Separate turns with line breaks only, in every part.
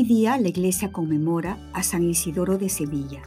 Hoy día la iglesia conmemora a San Isidoro de Sevilla,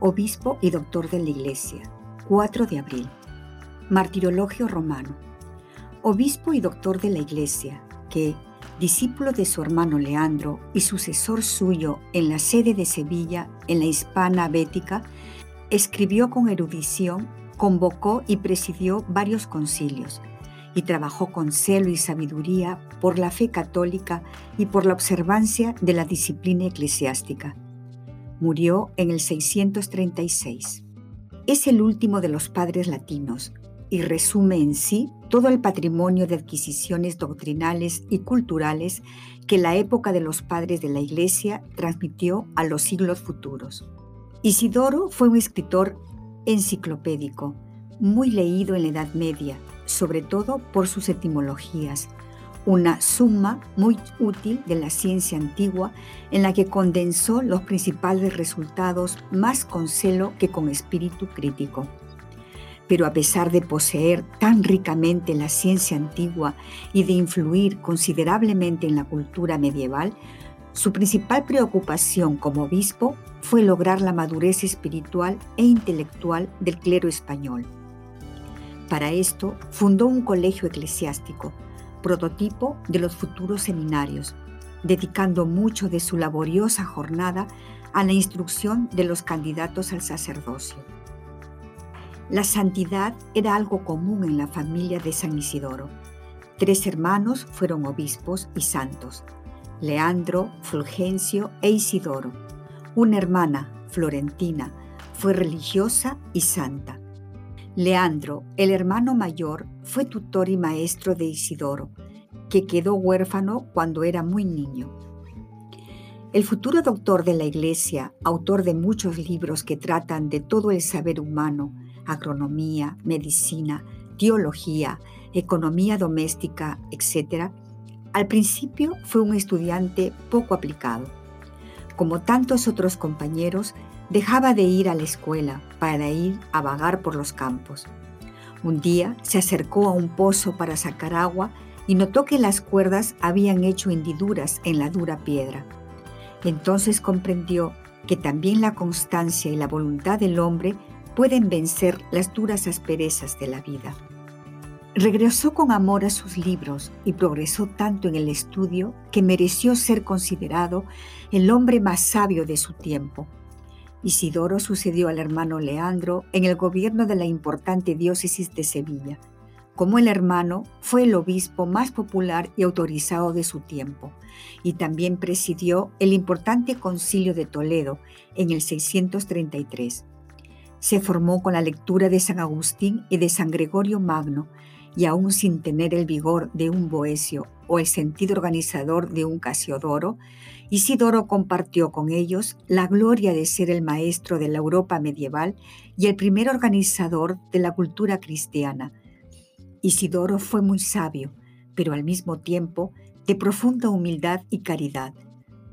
obispo y doctor de la iglesia, 4 de abril. Martirologio romano. Obispo y doctor de la iglesia, que, discípulo de su hermano Leandro y sucesor suyo en la sede de Sevilla, en la hispana bética, escribió con erudición, convocó y presidió varios concilios, y trabajó con celo y sabiduría por la fe católica y por la observancia de la disciplina eclesiástica. Murió en el 636. Es el último de los padres latinos y resume en sí todo el patrimonio de adquisiciones doctrinales y culturales que la época de los padres de la Iglesia transmitió a los siglos futuros. Isidoro fue un escritor enciclopédico, muy leído en la Edad Media, sobre todo por sus etimologías, una suma muy útil de la ciencia antigua en la que condensó los principales resultados más con celo que con espíritu crítico. Pero a pesar de poseer tan ricamente la ciencia antigua y de influir considerablemente en la cultura medieval, su principal preocupación como obispo fue lograr la madurez espiritual e intelectual del clero español para esto, fundó un colegio eclesiástico, prototipo de los futuros seminarios, dedicando mucho de su laboriosa jornada a la instrucción de los candidatos al sacerdocio. La santidad era algo común en la familia de San Isidoro. Tres hermanos fueron obispos y santos, Leandro, Fulgencio e Isidoro. Una hermana, Florentina, fue religiosa y santa. Leandro, el hermano mayor, fue tutor y maestro de Isidoro, que quedó huérfano cuando era muy niño. El futuro doctor de la Iglesia, autor de muchos libros que tratan de todo el saber humano, agronomía, medicina, teología, economía doméstica, etc., al principio fue un estudiante poco aplicado. Como tantos otros compañeros, Dejaba de ir a la escuela para ir a vagar por los campos. Un día se acercó a un pozo para sacar agua y notó que las cuerdas habían hecho hendiduras en la dura piedra. Entonces comprendió que también la constancia y la voluntad del hombre pueden vencer las duras asperezas de la vida. Regresó con amor a sus libros y progresó tanto en el estudio que mereció ser considerado el hombre más sabio de su tiempo Isidoro sucedió al hermano Leandro en el gobierno de la importante diócesis de Sevilla. Como el hermano, fue el obispo más popular y autorizado de su tiempo, y también presidió el importante concilio de Toledo en el 633. Se formó con la lectura de San Agustín y de San Gregorio Magno, y aún sin tener el vigor de un Boesio o el sentido organizador de un Casiodoro, Isidoro compartió con ellos la gloria de ser el maestro de la Europa medieval y el primer organizador de la cultura cristiana. Isidoro fue muy sabio, pero al mismo tiempo de profunda humildad y caridad.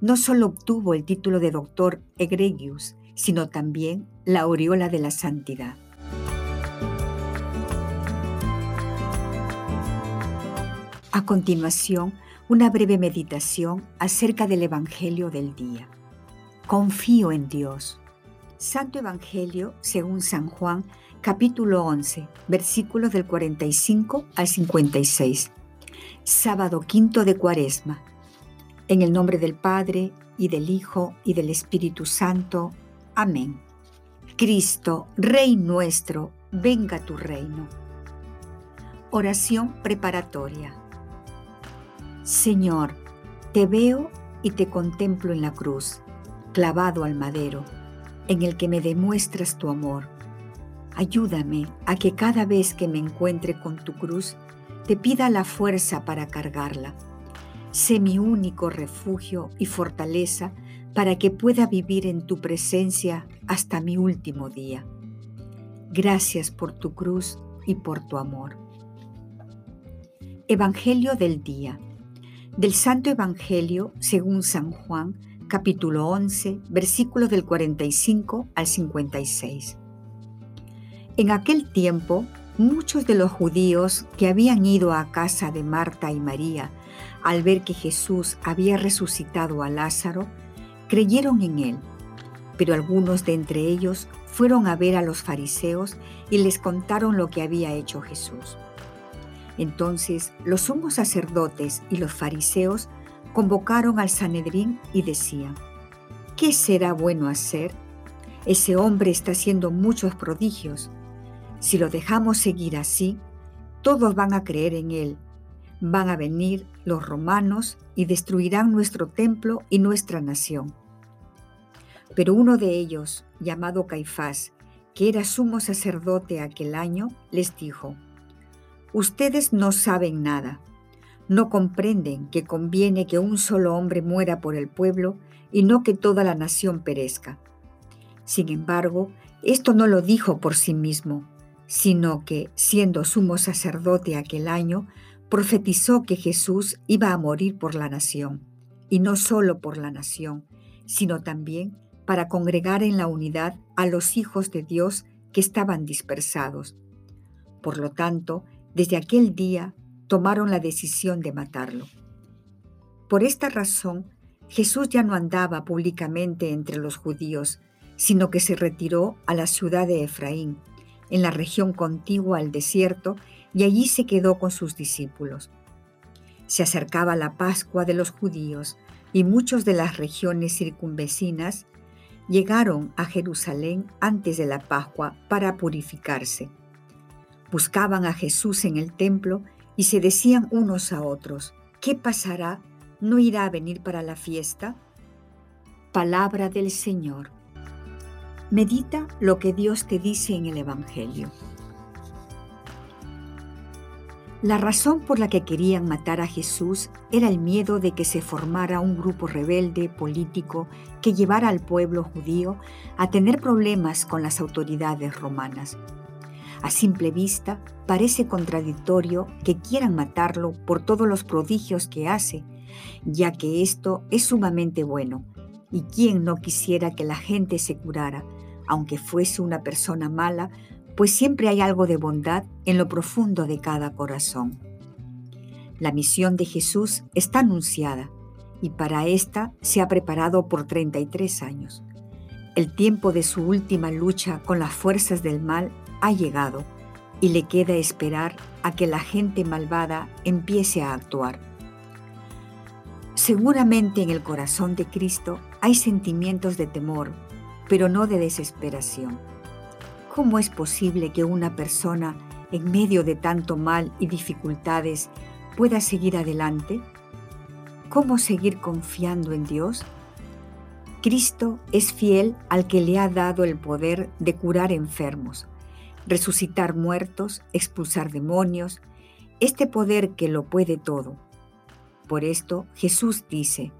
No solo obtuvo el título de doctor egregius, sino también la aureola de la santidad. A continuación, una breve meditación acerca del Evangelio del día. Confío en Dios. Santo Evangelio según San Juan, capítulo 11, versículos del 45 al 56. Sábado quinto de Cuaresma. En el nombre del Padre, y del Hijo, y del Espíritu Santo. Amén. Cristo, Rey nuestro, venga tu reino. Oración preparatoria. Señor, te veo y te contemplo en la cruz, clavado al madero, en el que me demuestras tu amor. Ayúdame a que cada vez que me encuentre con tu cruz, te pida la fuerza para cargarla. Sé mi único refugio y fortaleza para que pueda vivir en tu presencia hasta mi último día. Gracias por tu cruz y por tu amor. Evangelio del Día del Santo Evangelio según San Juan, capítulo 11, versículos del 45 al 56. En aquel tiempo, muchos de los judíos que habían ido a casa de Marta y María al ver que Jesús había resucitado a Lázaro, creyeron en él. Pero algunos de entre ellos fueron a ver a los fariseos y les contaron lo que había hecho Jesús. Entonces los sumos sacerdotes y los fariseos convocaron al Sanedrín y decían, ¿qué será bueno hacer? Ese hombre está haciendo muchos prodigios. Si lo dejamos seguir así, todos van a creer en él. Van a venir los romanos y destruirán nuestro templo y nuestra nación. Pero uno de ellos, llamado Caifás, que era sumo sacerdote aquel año, les dijo, Ustedes no saben nada, no comprenden que conviene que un solo hombre muera por el pueblo y no que toda la nación perezca. Sin embargo, esto no lo dijo por sí mismo, sino que, siendo sumo sacerdote aquel año, profetizó que Jesús iba a morir por la nación, y no solo por la nación, sino también para congregar en la unidad a los hijos de Dios que estaban dispersados. Por lo tanto, desde aquel día tomaron la decisión de matarlo. Por esta razón, Jesús ya no andaba públicamente entre los judíos, sino que se retiró a la ciudad de Efraín, en la región contigua al desierto, y allí se quedó con sus discípulos. Se acercaba la Pascua de los judíos, y muchos de las regiones circunvecinas llegaron a Jerusalén antes de la Pascua para purificarse. Buscaban a Jesús en el templo y se decían unos a otros, ¿qué pasará? ¿No irá a venir para la fiesta? Palabra del Señor. Medita lo que Dios te dice en el Evangelio. La razón por la que querían matar a Jesús era el miedo de que se formara un grupo rebelde político que llevara al pueblo judío a tener problemas con las autoridades romanas. A simple vista, parece contradictorio que quieran matarlo por todos los prodigios que hace, ya que esto es sumamente bueno. ¿Y quién no quisiera que la gente se curara, aunque fuese una persona mala, pues siempre hay algo de bondad en lo profundo de cada corazón? La misión de Jesús está anunciada y para esta se ha preparado por 33 años. El tiempo de su última lucha con las fuerzas del mal ha llegado y le queda esperar a que la gente malvada empiece a actuar. Seguramente en el corazón de Cristo hay sentimientos de temor, pero no de desesperación. ¿Cómo es posible que una persona en medio de tanto mal y dificultades pueda seguir adelante? ¿Cómo seguir confiando en Dios? Cristo es fiel al que le ha dado el poder de curar enfermos, resucitar muertos, expulsar demonios, este poder que lo puede todo. Por esto Jesús dice,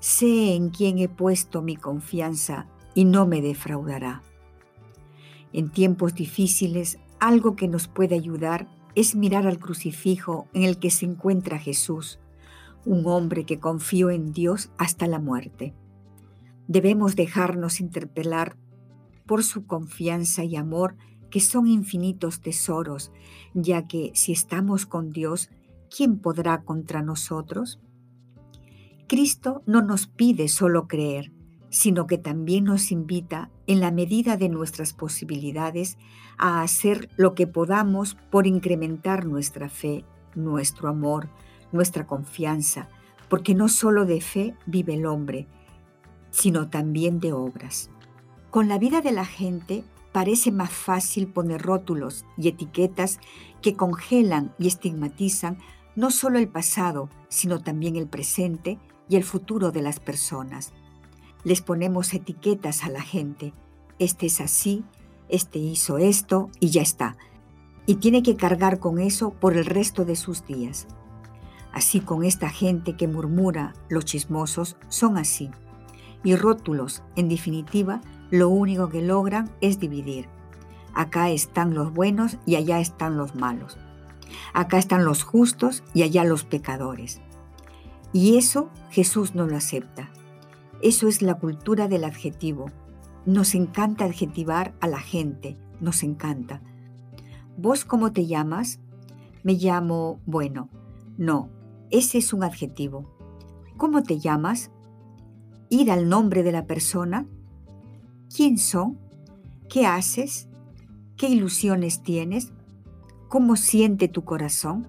sé en quién he puesto mi confianza y no me defraudará. En tiempos difíciles, algo que nos puede ayudar es mirar al crucifijo en el que se encuentra Jesús, un hombre que confió en Dios hasta la muerte. Debemos dejarnos interpelar por su confianza y amor que son infinitos tesoros, ya que si estamos con Dios, ¿quién podrá contra nosotros? Cristo no nos pide solo creer, sino que también nos invita, en la medida de nuestras posibilidades, a hacer lo que podamos por incrementar nuestra fe, nuestro amor, nuestra confianza, porque no solo de fe vive el hombre, sino también de obras. Con la vida de la gente parece más fácil poner rótulos y etiquetas que congelan y estigmatizan no solo el pasado, sino también el presente y el futuro de las personas. Les ponemos etiquetas a la gente. Este es así, este hizo esto y ya está. Y tiene que cargar con eso por el resto de sus días. Así con esta gente que murmura, los chismosos son así. Y rótulos, en definitiva, lo único que logran es dividir. Acá están los buenos y allá están los malos. Acá están los justos y allá los pecadores. Y eso Jesús no lo acepta. Eso es la cultura del adjetivo. Nos encanta adjetivar a la gente, nos encanta. ¿Vos cómo te llamas? Me llamo, bueno, no, ese es un adjetivo. ¿Cómo te llamas? Ir al nombre de la persona. ¿Quién son? ¿Qué haces? ¿Qué ilusiones tienes? ¿Cómo siente tu corazón?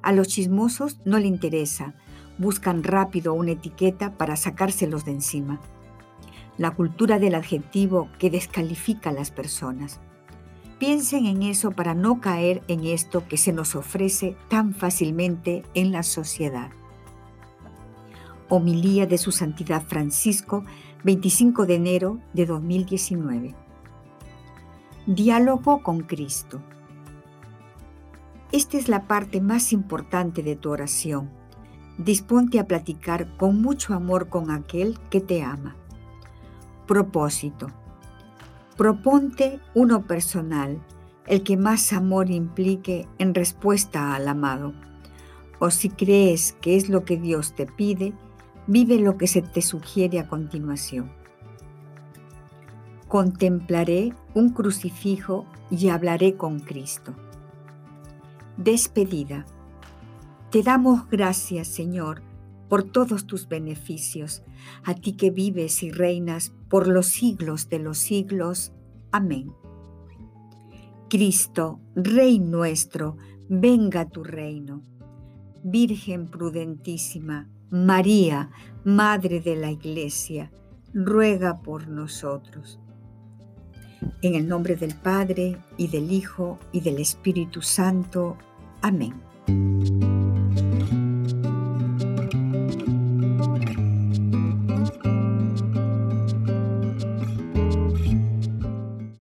A los chismosos no le interesa, buscan rápido una etiqueta para sacárselos de encima. La cultura del adjetivo que descalifica a las personas. Piensen en eso para no caer en esto que se nos ofrece tan fácilmente en la sociedad. Homilía de su Santidad Francisco, 25 de enero de 2019. Diálogo con Cristo. Esta es la parte más importante de tu oración. Disponte a platicar con mucho amor con aquel que te ama. Propósito. Proponte uno personal, el que más amor implique en respuesta al amado. O si crees que es lo que Dios te pide, vive lo que se te sugiere a continuación. Contemplaré un crucifijo y hablaré con Cristo. Despedida. Te damos gracias, Señor, por todos tus beneficios, a ti que vives y reinas por los siglos de los siglos. Amén. Cristo, Rey nuestro, venga tu reino. Virgen prudentísima, María, Madre de la Iglesia, ruega por nosotros. En el nombre del Padre, y del Hijo, y del Espíritu Santo. Amén.